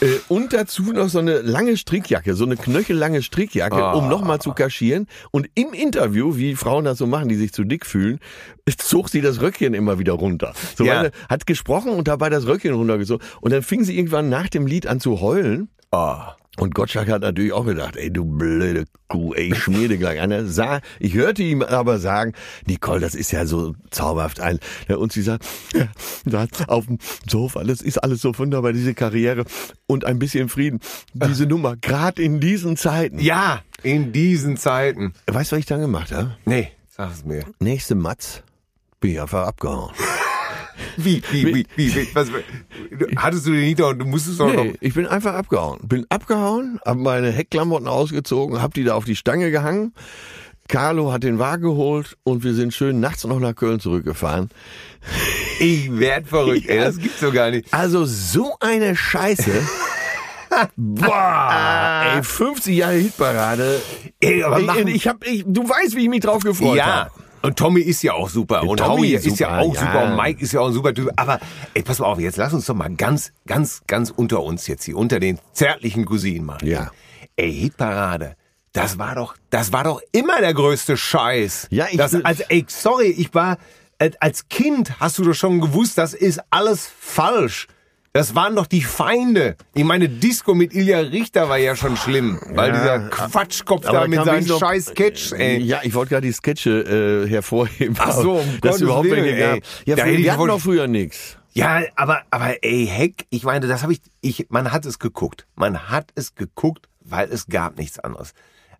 Äh, und dazu noch so eine lange Strickjacke, so eine knöchellange Strickjacke, Ah. um nochmal zu kaschieren. Und im Interview, wie Frauen das so machen, die sich zu dick fühlen, zog sie das Röckchen immer wieder runter. So, Ja. hat gesprochen und dabei das Röckchen runtergezogen. Und dann fing sie irgendwann nach dem Lied an zu heulen. Ah. Und Gottschalk hat natürlich auch gedacht, ey, du blöde Kuh, ey, ich schmier dir gleich einer. Sah, ich hörte ihm aber sagen, Nicole, das ist ja so zauberhaft ein. Und sie sagt, <laughs> ja, auf dem Sofa, das ist alles so wunderbar, diese Karriere und ein bisschen Frieden. Diese Nummer, gerade in diesen Zeiten. Ja, in diesen Zeiten. Weißt du, was ich dann gemacht habe? Nee, sag es mir. Nächste Matz, bin einfach abgehauen. <laughs> Wie, wie, wie, wie, wie was, hattest du den hinter und du musstest doch noch. Nee, ich bin einfach abgehauen. Bin abgehauen, habe meine Heckklamotten ausgezogen, hab die da auf die Stange gehangen. Carlo hat den Wagen geholt und wir sind schön nachts noch nach Köln zurückgefahren. Ich werd verrückt, ey, das gibt's doch gar nicht. Also so eine Scheiße. <laughs> Boah, ey, 50 Jahre Hitparade. Ey, aber Ich, ich hab, ich, du weißt, wie ich mich drauf gefreut Ja. habe. Und Tommy ist ja auch super. Und Tommy Howie ist ist ja super, auch ja. super. Und Mike ist ja auch ein super Typ. Aber ey, pass mal auf, jetzt lass uns doch mal ganz, ganz, ganz unter uns jetzt hier, unter den zärtlichen Cousinen machen. Ja. Ey, Hitparade. Das war doch, das war doch immer der größte Scheiß. Ja, ich das, also, ey, sorry, ich war, äh, als Kind hast du doch schon gewusst, das ist alles falsch. Das waren doch die Feinde. Ich meine, Disco mit Ilja Richter war ja schon schlimm, weil Ja, dieser Quatschkopf aber da mit seinen noch- scheiß Sketch, ey. Ja, ich wollte gerade die Sketche äh, hervorheben. Ach so, um <laughs> es überhaupt Willen, welche gab. Ja, Da früher, wir hatten doch früher nix. Ja, aber, aber ey, Heck, ich meine, das habe ich, ich, man hat es geguckt. Man hat es geguckt, weil es gab nichts anderes.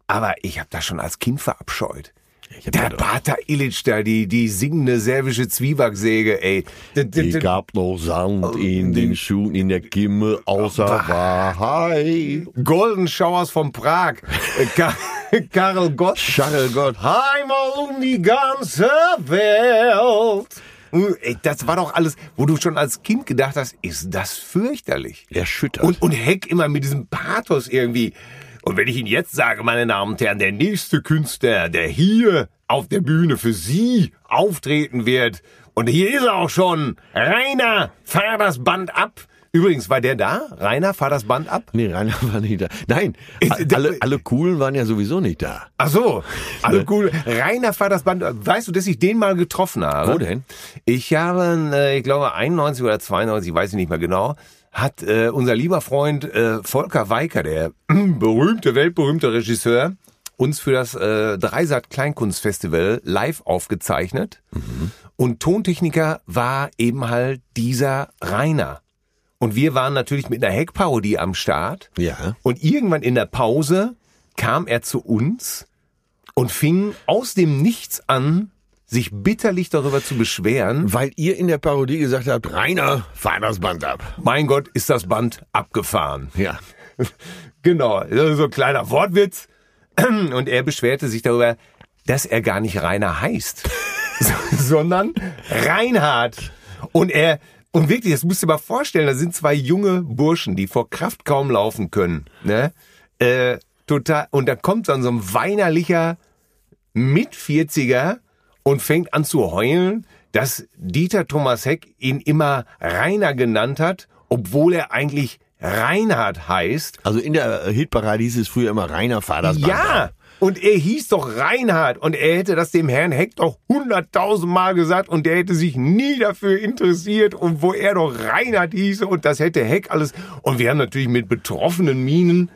Aber ich habe das schon als Kind verabscheut. Der Pater Illich da, die, die singende serbische Zwiebacksäge, ey. D- d- Ich d- gab noch Sand in den Schuhen, in der Kimme, außer Wahrheit. Golden Showers von Prag. Äh, Ka- <laughs> Karel Gott. Scharre Gott. Einmal um die ganze Welt. Ey, das war doch alles, wo du schon als Kind gedacht hast, ist das fürchterlich. Erschüttert. Und, und Heck immer mit diesem Pathos irgendwie. Und wenn ich Ihnen jetzt sage, meine Damen und Herren, der nächste Künstler, der hier auf der Bühne für Sie auftreten wird, und hier ist er auch schon, Rainer, fahr das Band ab. Übrigens, war der da? Rainer, fahr das Band ab? Nee, Rainer war nicht da. Nein, alle, alle Coolen waren ja sowieso nicht da. Ach so, alle cool. Rainer fahr das Band. ab. Weißt du, dass ich den mal getroffen habe? Wo denn? Ich habe, äh, ich glaube, 91 oder 92, weiß ich nicht mehr genau, hat äh, unser lieber Freund äh, Volker Weiker, der <clears throat> berühmte, weltberühmte Regisseur, uns für das äh, Dreisat Kleinkunstfestival live aufgezeichnet. Und Tontechniker war eben halt dieser Rainer. Und wir waren natürlich mit einer Heckparodie am Start. Ja. Und irgendwann in der Pause kam er zu uns und fing aus dem Nichts an, sich bitterlich darüber zu beschweren. Weil ihr in der Parodie gesagt habt, Rainer, fahr das Band ab. Mein Gott, ist das Band abgefahren. Ja. <laughs> Genau, so ein kleiner Wortwitz. <clears throat> Und er beschwerte sich darüber, dass er gar nicht Rainer heißt, <laughs> sondern Reinhard. Und er, und wirklich, das musst du dir mal vorstellen, da sind zwei junge Burschen, die vor Kraft kaum laufen können, ne? Äh, total, und da kommt dann so ein weinerlicher Mit-40er und fängt an zu heulen, dass Dieter Thomas Heck ihn immer Rainer genannt hat, obwohl er eigentlich Reinhard heißt. Also in der Hitparade hieß es früher immer Rainer, fahr das Band ab. Ja, Und er hieß doch Reinhard und er hätte das dem Herrn Heck doch hunderttausendmal gesagt und der hätte sich nie dafür interessiert und wo er doch Reinhard hieße und das hätte Heck alles. Und wir haben natürlich mit betroffenen Minen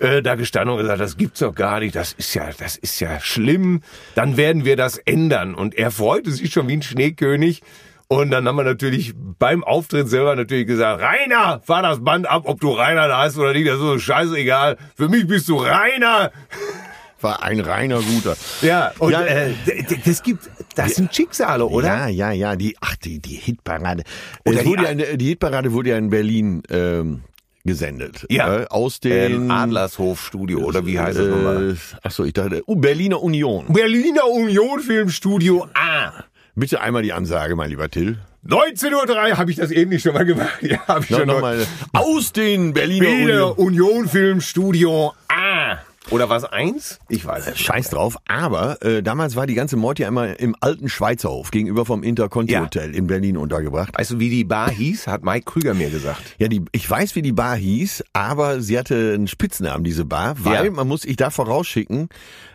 äh, da gestanden und gesagt, das gibt's doch gar nicht, das ist ja, das ist ja schlimm. Dann werden wir das ändern. Und er freute sich schon wie ein Schneekönig. Und dann haben wir natürlich beim Auftritt selber natürlich gesagt, Rainer, fahr das Band ab, ob du Rainer da hast oder nicht, das ist so scheißegal. Für mich bist du Rainer. <laughs> War ein reiner guter. Ja, und Ja. Äh, d- das gibt, das sind Schicksale, oder? Ja, ja, ja. Die, ach, die, die Hitparade. Oder die- wurde ja, die Hitparade wurde ja in Berlin ähm, gesendet. Ja. Äh, aus den Ähm, Adlershof Studio, oder wie heißt das nochmal? Äh, ach so, ich dachte, uh, Berliner Union. Berliner Union Filmstudio A. Bitte einmal die Ansage, mein lieber Till. 19.03 Uhr habe ich das eben nicht schon mal gemacht. <laughs> Ja, habe ich Noch, schon noch mal. Aus den Berliner Berliner Union. Union Filmstudio A. Oder was eins? Ich weiß es. Scheiß drauf, aber äh, damals war die ganze Meute ja immer im alten Schweizerhof gegenüber vom Interconti Ja. Hotel in Berlin untergebracht. Weißt du, wie die Bar hieß? Hat Mike Krüger mir gesagt. Ja, die, ich weiß, wie die Bar hieß, aber sie hatte einen Spitznamen, diese Bar, weil Ja. man muss ich da vorausschicken,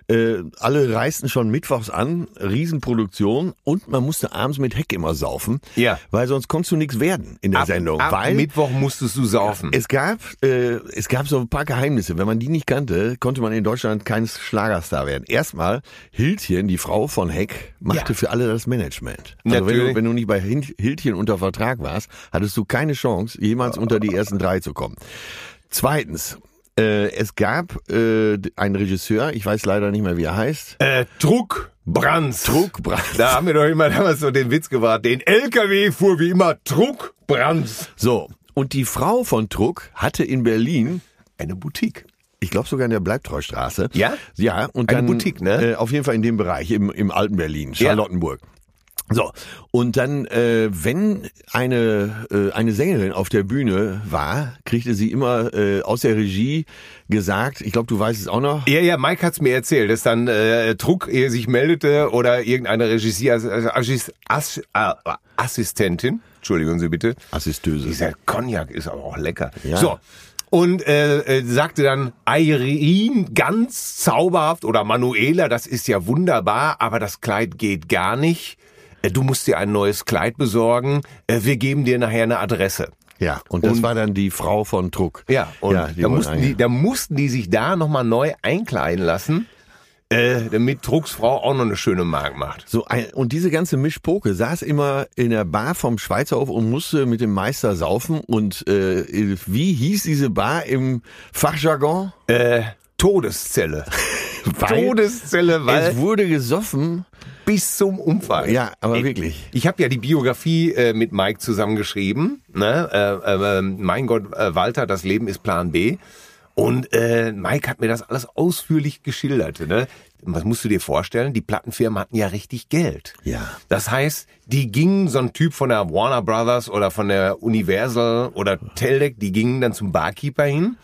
äh, alle reisten schon mittwochs an, Riesenproduktion und man musste abends mit Heck immer saufen, Ja. weil sonst konntest du nichts werden in der Sendung, ab weil Mittwoch musstest du saufen. es gab, äh, es gab so ein paar Geheimnisse. Wenn man die nicht kannte, konnte man in Deutschland kein Schlagerstar werden. Erstmal, Hildchen, die Frau von Heck, machte Ja. für alle das Management. Also wenn du, wenn du nicht bei Hildchen unter Vertrag warst, hattest du keine Chance, jemals <laughs> unter die ersten drei zu kommen. Zweitens, äh, es gab äh, einen Regisseur, ich weiß leider nicht mehr, wie er heißt. Äh, Druck Brands. Druck Brands. Da haben wir doch immer damals so den Witz gebracht. Den LKW fuhr wie immer Druck Brands. So, und die Frau von Druck hatte in Berlin Eine Boutique. Ich glaube sogar in der Bleibtreustraße. Ja? Ja, und Eine dann Boutique, ne? Äh, auf jeden Fall in dem Bereich, im, im alten Berlin, Charlottenburg. So, und dann, äh, wenn eine, äh, eine Sängerin auf der Bühne war, kriegte sie immer äh, aus der Regie gesagt, ich glaube, du weißt es auch noch, Ja, ja, Mike hat's mir erzählt, dass dann äh, Druck er sich meldete oder irgendeine also, Assis- Ass, äh, Assistentin, entschuldigen Sie bitte, Assisteuse. dieser Cognac ist aber auch lecker. Ja. So. Und äh, äh, sagte dann, Irene, ganz zauberhaft, oder Manuela, das ist ja wunderbar, aber das Kleid geht gar nicht. Äh, Du musst dir ein neues Kleid besorgen. Äh, Wir geben dir nachher eine Adresse. Ja, und das Und- war dann die Frau von Druck. Ja, und Ja, da, mussten die, da mussten die sich da nochmal neu einkleiden lassen, äh, damit Drucks Frau auch noch eine schöne Mark macht. So ein, und diese ganze Mischpoke saß immer in der Bar vom Schweizerhof und musste mit dem Meister saufen. Und äh, wie hieß diese Bar im Fachjargon? Äh, Todeszelle. <laughs> Weil Todeszelle, weil es wurde gesoffen. Bis zum Umfall. Ja, aber Ich- wirklich. Ich habe ja die Biografie äh, mit Mike zusammengeschrieben. Ne? Äh, äh, mein Gott, äh, Walter, das Leben ist Plan B. Und äh, Mike hat mir das alles ausführlich geschildert. Ne? Was musst du dir vorstellen? Die Plattenfirmen hatten ja richtig Geld. Ja. Das heißt, die gingen, so ein Typ von der Warner Brothers oder von der Universal oder Teldec, die gingen dann zum Barkeeper hin.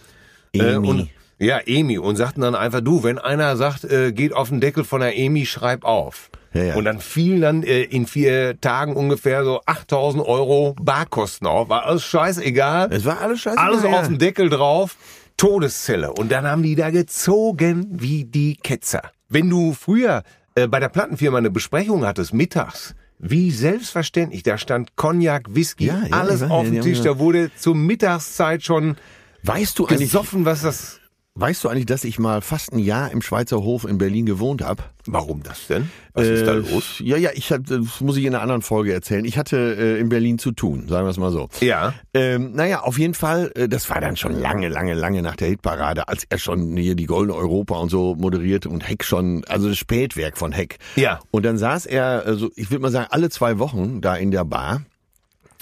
Äh, Emi. und, ja, Emi. Und sagten dann einfach, du, wenn einer sagt, äh, geht auf den Deckel von der Emi, schreib auf. Ja, ja. Und dann fielen dann äh, in vier Tagen ungefähr so 8000 Euro Barkosten auf. War alles scheißegal. Es war alles scheiße. Alles auf dem Deckel drauf. Todeszelle. Und dann haben die da gezogen wie die Ketzer. Wenn du früher äh, bei der Plattenfirma eine Besprechung hattest, mittags, wie selbstverständlich, da stand Cognac, Whisky, Ja, alles auf dem Tisch. Da wurde zur Mittagszeit schon Weißt du eigentlich, gesoffen, was das... weißt du eigentlich, dass ich mal fast ein Jahr im Schweizer Hof in Berlin gewohnt habe? Warum das denn? Was ist da Äh, los? Ja, ja, ich hatte, das muss ich in einer anderen Folge erzählen. Ich hatte äh, in Berlin zu tun, sagen wir es mal so. Ja. Ähm, naja, auf jeden Fall, äh, das war dann schon lange, lange, lange nach der Hitparade, als er schon hier die Goldene Europa und so moderierte und Heck schon, also das Spätwerk von Heck. Ja. Und dann saß er, also ich würde mal sagen, alle zwei Wochen da in der Bar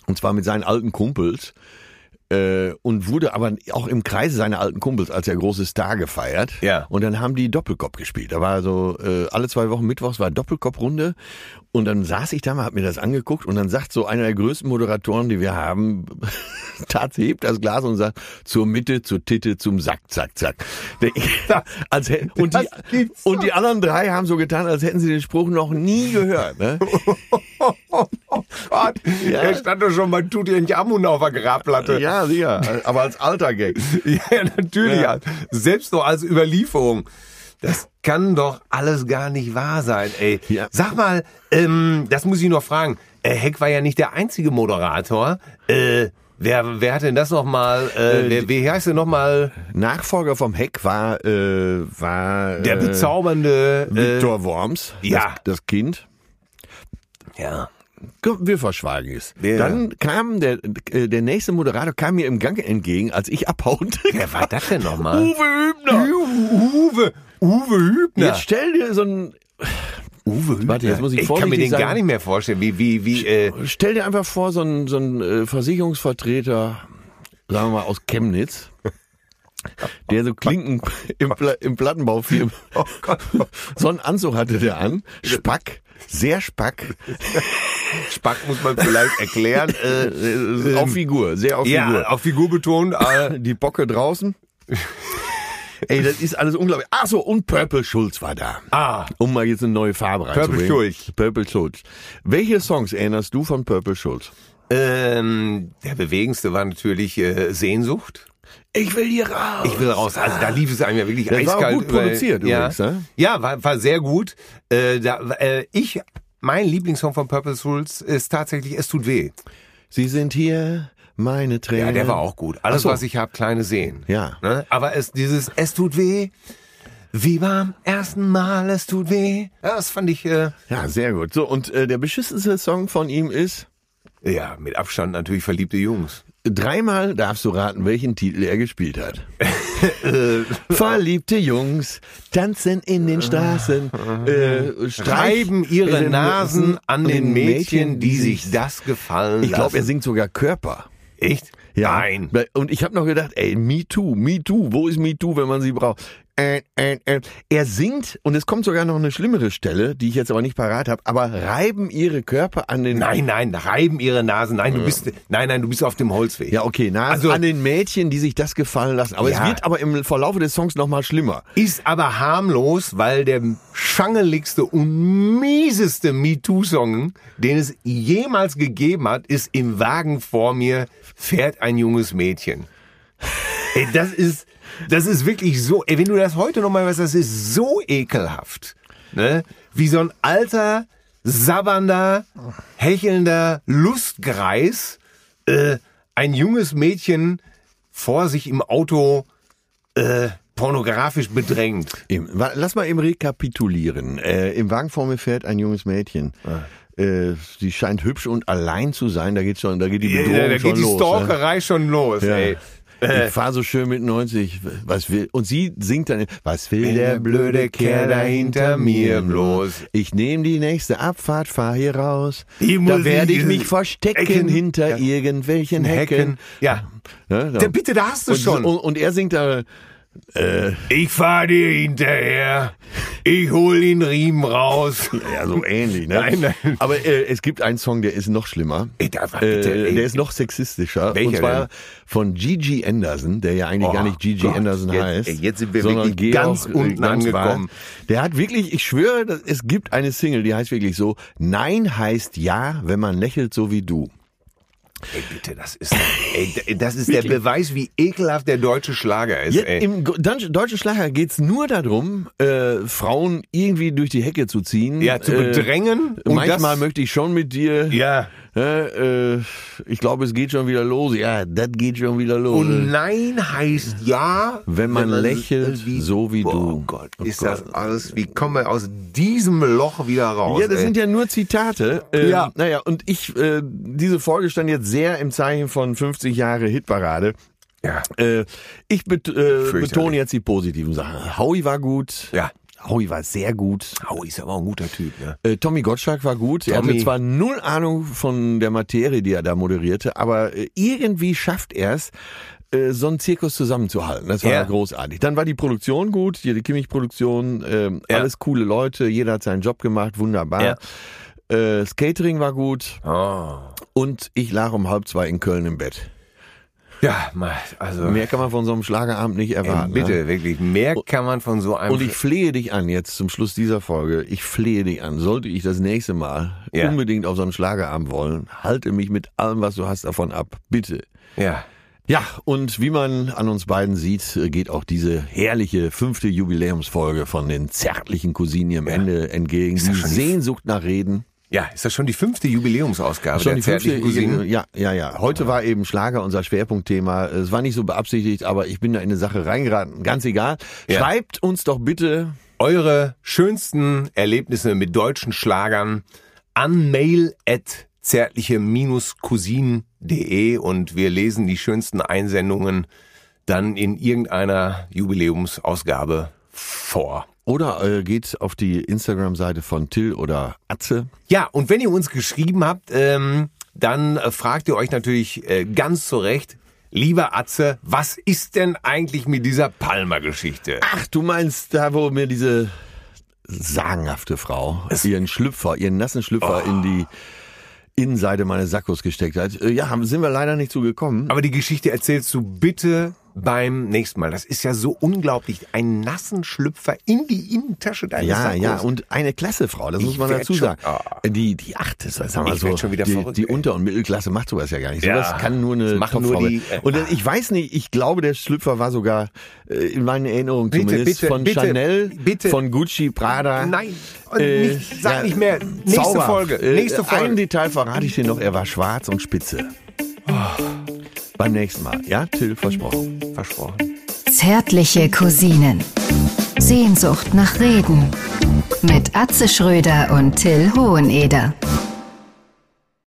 und zwar mit seinen alten Kumpels äh, und wurde aber auch im Kreise seiner alten Kumpels als der große Star gefeiert. Ja. Und dann haben die Doppelkopf gespielt. Da war so äh, alle zwei Wochen Mittwochs war Doppelkopfrunde und dann saß ich da mal, hab mir das angeguckt und dann sagt so einer der größten Moderatoren, die wir haben, <laughs> tat hebt das Glas und sagt zur Mitte, zur Titte, zum Sack, zack, zack. Als, und, die, und die anderen drei haben so getan, als hätten sie den Spruch noch nie gehört. Ne? <laughs> Gott, der stand doch schon bei Tutanchamun auf der Grabplatte. Ja, sicher. Aber als alter Gag. <laughs> Ja, natürlich. Ja. Selbst noch als Überlieferung. Das kann doch alles gar nicht wahr sein, ey. Ja. Sag mal, ähm, das muss ich noch fragen. Äh, Heck war ja nicht der einzige Moderator. Äh, wer, wer hat denn das nochmal, äh, wer, wie heißt der nochmal? Nachfolger vom Heck war, äh, war Der äh, bezaubernde, äh, Viktor Worms, ja. das, das Kind. ja. Wir verschweigen es. Ja. Dann kam der, äh, der nächste Moderator kam mir im Gang entgegen, als ich abhaute. <laughs> Wer war das denn nochmal? Uwe Hübner. Uwe, Uwe Hübner. Jetzt stell dir so ein, Uwe Hübner. Warte, jetzt muss ich ich kann mir den sagen. gar nicht mehr vorstellen. Wie, wie, wie, äh, stell dir einfach vor, so ein, so ein äh, Versicherungsvertreter, sagen wir mal aus Chemnitz, <laughs> der so Klinken im, Pla im Plattenbaufirmen, oh Gott. <laughs> so einen Anzug hatte der an, Spack, sehr Spack, Spack muss man vielleicht erklären. Äh, äh, auf Figur, sehr auf ja, Figur. auf Figur betont. Äh, Die Bocke draußen. Ey, das ist alles unglaublich. Ach so, und Purple Schulz war da. ah, Um mal jetzt eine neue Farbe reinzubringen. Schulz. Purple Schulz. Welche Songs erinnerst du von Purple Schulz? ähm, der bewegendste war natürlich äh, Sehnsucht. Ich will hier raus. Ich will raus. Also da lief es einem ja wirklich Das war eiskalt. gut über- produziert ja. übrigens, ne? Ja, war, war sehr gut. Äh, da, äh, ich, mein Lieblingssong von Purple Rules ist tatsächlich Es tut weh. Sie sind hier, meine Tränen. Ja, der war auch gut. Alles, so. was ich hab, kleine Seen. Ja. Ne? Aber es, dieses Es tut weh, wie beim ersten Mal, es tut weh. Ja, das fand ich, äh, Ja, sehr gut. So, und äh, der beschissenste Song von ihm ist, ja, mit Abstand natürlich verliebte Jungs. Dreimal darfst du raten, welchen Titel er gespielt hat. <laughs> Verliebte Jungs tanzen in den Straßen, äh, Treiben ihre Nasen an den Mädchen, die sich das gefallen Ich glaube, er singt sogar Körper. Echt? Ja. Nein. Und ich habe noch gedacht, ey, Me Too, Me Too, wo ist Me Too, wenn man sie braucht? Äh, äh, äh. Er singt, und es kommt sogar noch eine schlimmere Stelle, die ich jetzt aber nicht parat habe, aber reiben ihre Körper an den... Nein, nein, reiben ihre Nasen. Nein, du bist, nein, nein, du bist auf dem Holzweg. Ja, okay, na, Also- an den Mädchen, die sich das gefallen lassen. Aber Ja. es wird aber im Verlauf des Songs noch mal schlimmer. Ist aber harmlos, weil der schangeligste und mieseste MeToo-Song, den es jemals gegeben hat, ist im Wagen vor mir fährt ein junges Mädchen. Ey, das ist, das ist wirklich so, ey, wenn du das heute nochmal weißt, das ist so ekelhaft. Ne? Wie so ein alter, sabbernder, hechelnder Lustgreis, äh, ein junges Mädchen vor sich im Auto, äh, pornografisch bedrängt. Lass mal eben rekapitulieren. Äh, Im Wagen vor mir fährt ein junges Mädchen. Äh, sie scheint hübsch und allein zu sein. Da geht schon, da geht die Bedrohung Ja, da schon geht die los. ne? Stalkerei schon los, Ja. ey. Ich fahr so schön mit 90. Was will, und sie singt dann, was will der blöde Kerl da hinter mir bloß? Ich nehme die nächste Abfahrt, fahr hier raus. Die Da werde ich mich verstecken Ecken. hinter Ja. irgendwelchen Hecken. Hecken. Ja. Der, bitte, da hast du und, schon. Und, und er singt da, ich fahr dir hinterher. Ich hol den Riemen raus. ja, so ähnlich, ne? Nein, nein. Aber äh, es gibt einen Song, der ist noch schlimmer. Ey, da war bitte, Äh, der ist noch sexistischer. Welcher und zwar denn? von Gigi Anderson, der ja eigentlich Oh gar nicht Gigi Gott, Anderson jetzt- heißt. ey, jetzt sind wir sondern wirklich ganz äh, unten ganz angekommen. wahr. Der hat wirklich, ich schwöre, es gibt eine Single, die heißt wirklich so, Nein heißt Ja, wenn man lächelt so wie du. Ey, bitte, das ist, ey, das ist der Beweis, wie ekelhaft der deutsche Schlager ist, ey. Im go- dan- deutschen Schlager geht's nur darum, äh, Frauen irgendwie durch die Hecke zu ziehen. Ja, zu Äh, bedrängen. und Manchmal möchte ich schon mit dir. ja. Äh, äh, ich glaube, es geht schon wieder los. Ja, das geht schon wieder los. Und nein heißt ja. Wenn man lächelt, so wie oh du. Gott, Oh ist Gott. das alles, wie kommen wir aus diesem Loch wieder raus? Ja, das ey? sind ja nur Zitate. Ähm, Ja. Naja, und ich, äh, diese Folge stand jetzt sehr im Zeichen von 50 Jahre Hitparade. ja. Äh, ich bet äh, betone jetzt die positiven Sachen. Howie war gut. Ja. Howie war sehr gut. Au, ist aber ein guter Typ, ne? Äh, Tommy Gottschalk war gut. Er Tommy. hatte zwar null Ahnung von der Materie, die er da moderierte, aber äh, irgendwie schafft er es, äh, so einen Zirkus zusammenzuhalten. Das war Ja. großartig. Dann war die Produktion gut, hier die Kimmich-Produktion, ähm, Ja. alles coole Leute, jeder hat seinen Job gemacht, wunderbar. Äh, Skatering war gut Oh. und ich lag um halb zwei in Köln im Bett. Ja, also. Mehr kann man von so einem Schlagerabend nicht ey, erwarten. bitte, Ne? wirklich. Mehr kann man von so einem. Und ich flehe dich an, jetzt zum Schluss dieser Folge, ich flehe dich an, sollte ich das nächste Mal Ja. unbedingt auf so einen Schlagerabend wollen, halte mich mit allem, was du hast, davon ab. Bitte. ja. Ja, und wie man an uns beiden sieht, geht auch diese herrliche fünfte Jubiläumsfolge von den zärtlichen Cousinen ihrem Ja. Ende entgegen. Die- Sehnsucht nach Reden. Ja, ist das schon die fünfte Jubiläumsausgabe Schon der die zärtlichen Cousinen? ja, ja, ja. Heute war eben Schlager unser Schwerpunktthema. Es war nicht so beabsichtigt, aber ich bin da in eine Sache reingeraten. Ganz egal. Ja. Schreibt uns doch bitte Eure schönsten Erlebnisse mit deutschen Schlagern an mail at zärtliche-cousinen.de und wir lesen die schönsten Einsendungen dann in irgendeiner Jubiläumsausgabe vor. Oder äh, geht auf die Instagram-Seite von Till oder Atze. Ja, und wenn ihr uns geschrieben habt, ähm, dann äh, fragt ihr euch natürlich äh, ganz zu Recht, lieber Atze, was ist denn eigentlich mit dieser Palmer-Geschichte? Ach, du meinst da, wo mir diese sagenhafte Frau ihren Schlüpfer, ihren nassen Schlüpfer in die Innenseite meines Sackos gesteckt hat. Äh, Ja, sind wir leider nicht zu gekommen. Aber die Geschichte erzählst du bitte beim nächsten Mal. Das ist ja so unglaublich. Einen nassen Schlüpfer in die Innentasche deines Ja, Sackos. ja, und eine klasse Frau, das Ich muss man dazu schon- sagen. Ah. Die, die achte, sag mal Ich so, schon wieder die, verrückt, die ey. Unter- und Mittelklasse macht sowas ja gar nicht. Ja, Sowas kann nur eine Topfrau. die, äh, und ich weiß nicht, ich glaube, der Schlüpfer war sogar äh, in meinen Erinnerungen Bitte, zumindest bitte, von bitte, Chanel, bitte. von Gucci, Prada. Nein, Äh, nicht, sag ja, nicht mehr. Nächste Zauberhaft. Folge. Äh, Nächste Folge. Ein Detail verrate ich dir noch, er war schwarz und spitze. Beim nächsten Mal, ja, Till, versprochen. Versprochen. Zärtliche Cousinen. Sehnsucht nach Reden. Mit Atze Schröder und Till Hoheneder.